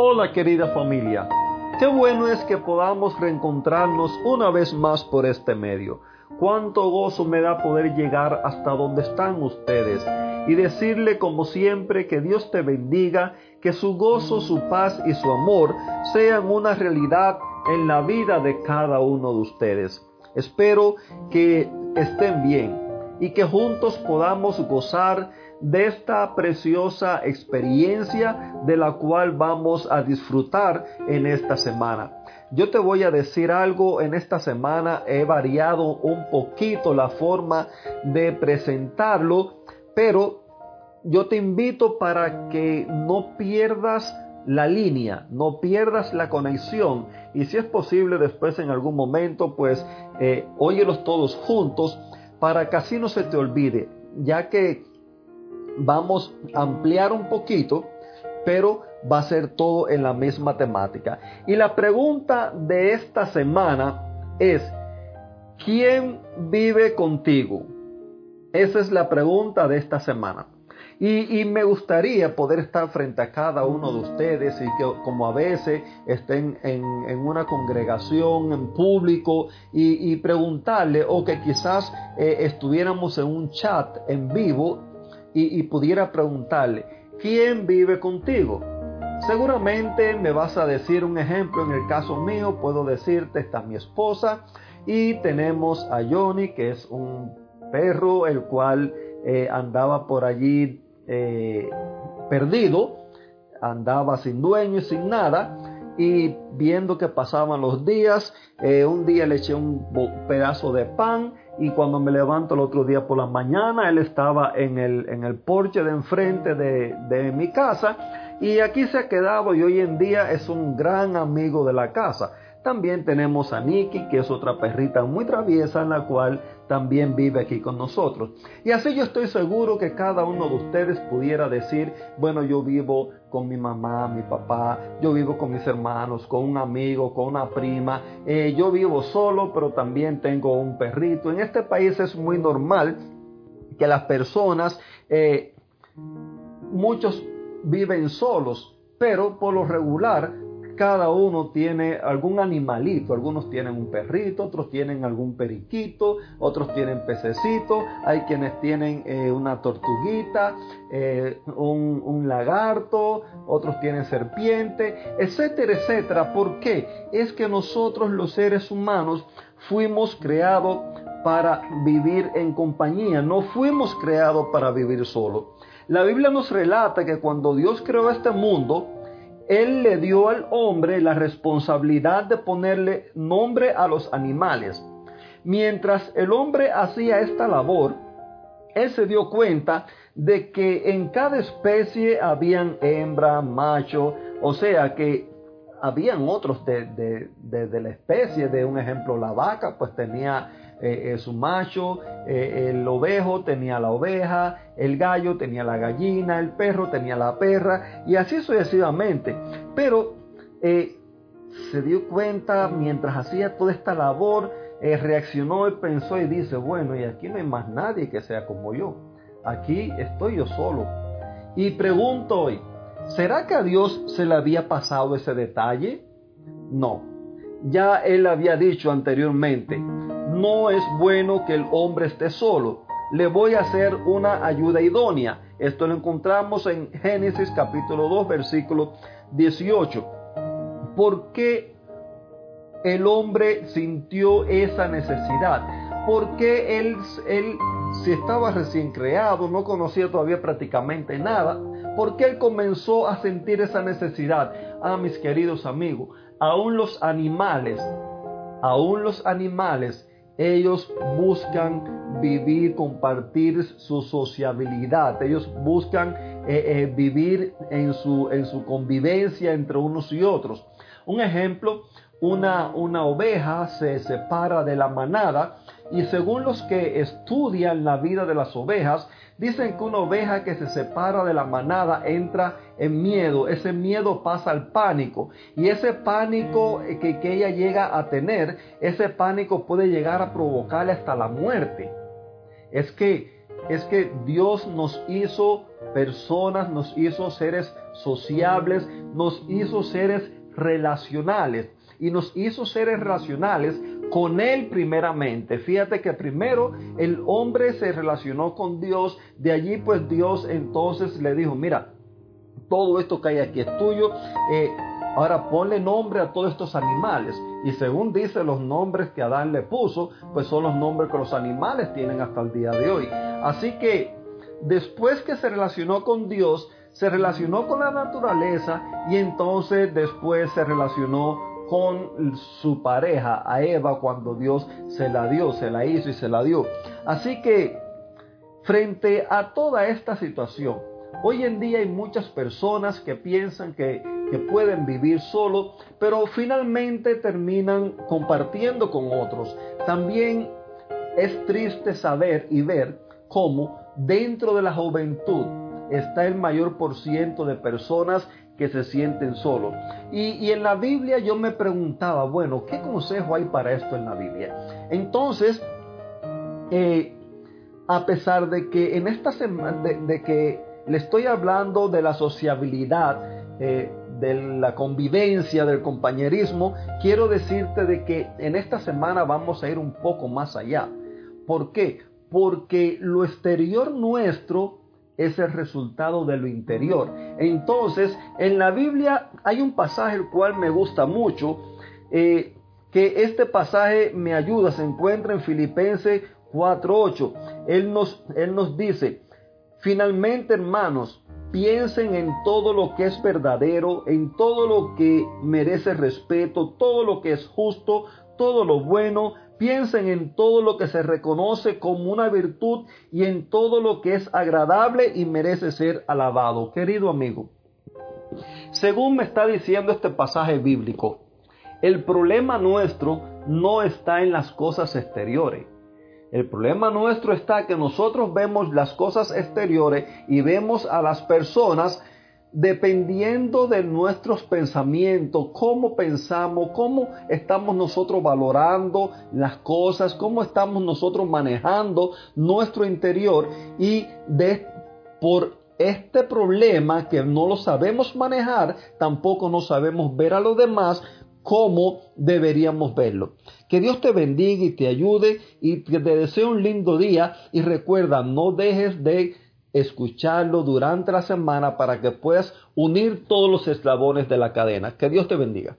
Hola querida familia, qué bueno es que podamos reencontrarnos una vez más por este medio. Cuánto gozo me da poder llegar hasta donde están ustedes y decirle como siempre que Dios te bendiga, que su gozo, su paz y su amor sean una realidad en la vida de cada uno de ustedes. Espero que estén bien y que juntos podamos gozar de esta preciosa experiencia de la cual vamos a disfrutar en esta semana. Yo te voy a decir algo, en esta semana he variado un poquito la forma de presentarlo, pero yo te invito para que no pierdas la línea, no pierdas la conexión y si es posible después en algún momento pues eh, óyelos todos juntos para que así no se te olvide, ya que vamos a ampliar un poquito, pero va a ser todo en la misma temática. Y la pregunta de esta semana es, ¿quién vive contigo? Esa es la pregunta de esta semana. Y, me gustaría poder estar frente a cada uno de ustedes y que como a veces estén en, una congregación, en público, y, preguntarle o que quizás eh, estuviéramos en un chat en vivo y, pudiera preguntarle, ¿quién vive contigo? Seguramente me vas a decir un ejemplo, en el caso mío puedo decirte, está mi esposa y tenemos a Johnny, que es un perro, el cual eh, andaba por allí eh, perdido, andaba sin dueño y sin nada, y viendo que pasaban los días, eh, un día le eché un pedazo de pan y cuando me levanto el otro día por la mañana, él estaba en el, en el porche de enfrente de, de mi casa y aquí se ha quedado y hoy en día es un gran amigo de la casa. También tenemos a Nikki, que es otra perrita muy traviesa, en la cual también vive aquí con nosotros. Y así yo estoy seguro que cada uno de ustedes pudiera decir, bueno, yo vivo con mi mamá, mi papá, yo vivo con mis hermanos, con un amigo, con una prima, eh, yo vivo solo, pero también tengo un perrito. En este país es muy normal que las personas, eh, muchos viven solos, pero por lo regular cada uno tiene algún animalito, algunos tienen un perrito, otros tienen algún periquito, otros tienen pececito, hay quienes tienen eh, una tortuguita, eh, un, un, lagarto, otros tienen serpiente, etcétera, etcétera. ¿Por qué? Es que nosotros los seres humanos fuimos creados para vivir en compañía, no fuimos creados para vivir solos. La Biblia nos relata que cuando Dios creó este mundo, él le dio al hombre la responsabilidad de ponerle nombre a los animales. Mientras el hombre hacía esta labor, él se dio cuenta de que en cada especie habían hembra, macho, o sea que habían otros de, de la especie, de un ejemplo la vaca, pues tenía eh, su macho, eh, el ovejo tenía la oveja, el gallo tenía la gallina, el perro tenía la perra y así sucesivamente. Pero eh, se dio cuenta mientras hacía toda esta labor, reaccionó y pensó y dice, bueno, y aquí no hay más nadie que sea como yo. Aquí estoy yo solo. Y pregunto hoy, ¿será que a Dios se le había pasado ese detalle? No. Ya él había dicho anteriormente, no es bueno que el hombre esté solo. Le voy a hacer una ayuda idónea. Esto lo encontramos en Génesis capítulo 2, versículo 18. ¿Por qué el hombre sintió esa necesidad? Porque él, él, si estaba recién creado, no conocía todavía prácticamente nada, ¿por qué él comenzó a sentir esa necesidad? Ah, mis queridos amigos, aún los animales, aún los animales ellos buscan vivir, compartir su sociabilidad. Ellos buscan eh, eh, vivir en su, en su convivencia entre unos y otros. Un ejemplo, una, una oveja se separa de la manada y según los que estudian la vida de las ovejas, dicen que una oveja que se separa de la manada entra en miedo, ese miedo pasa al pánico. Y ese pánico que, que ella llega a tener, ese pánico puede llegar a provocarle hasta la muerte. Es que, es que Dios nos hizo personas, nos hizo seres sociables, nos hizo seres relacionales. Y nos hizo seres relacionales con Él primeramente. Fíjate que primero el hombre se relacionó con Dios, de allí pues Dios entonces le dijo, mira, todo esto que hay aquí es tuyo, eh, ahora ponle nombre a todos estos animales. Y según dice los nombres que Adán le puso, pues son los nombres que los animales tienen hasta el día de hoy. Así que después que se relacionó con Dios, se relacionó con la naturaleza y entonces después se relacionó con su pareja, a Eva, cuando Dios se la dio, se la hizo y se la dio. Así que, frente a toda esta situación, hoy en día hay muchas personas que piensan que, que pueden vivir solo, pero finalmente terminan compartiendo con otros. También es triste saber y ver cómo dentro de la juventud está el mayor por ciento de personas que se sienten solos. Y, en la Biblia yo me preguntaba, bueno, ¿qué consejo hay para esto en la Biblia? Entonces, eh, a pesar de que en esta semana, de, que le estoy hablando de la sociabilidad, eh, de la convivencia, del compañerismo, quiero decirte de que en esta semana vamos a ir un poco más allá. ¿Por qué? Porque lo exterior nuestro es el resultado de lo interior. Entonces, en la Biblia hay un pasaje el cual me gusta mucho, eh, que este pasaje me ayuda, se encuentra en Filipenses 4.8. Él nos, él nos dice, finalmente hermanos, piensen en todo lo que es verdadero, en todo lo que merece respeto, todo lo que es justo, todo lo bueno, Piensen en todo lo que se reconoce como una virtud y en todo lo que es agradable y merece ser alabado. Querido amigo, según me está diciendo este pasaje bíblico, el problema nuestro no está en las cosas exteriores. El problema nuestro está que nosotros vemos las cosas exteriores y vemos a las personas dependiendo de nuestros pensamientos, cómo pensamos, cómo estamos nosotros valorando las cosas, cómo estamos nosotros manejando nuestro interior y por este problema que no lo sabemos manejar, tampoco no sabemos ver a los demás como deberíamos verlo. Que Dios te bendiga y te ayude y te deseo un lindo día y recuerda, no dejes de escucharlo durante la semana para que puedas unir todos los eslabones de la cadena. Que Dios te bendiga.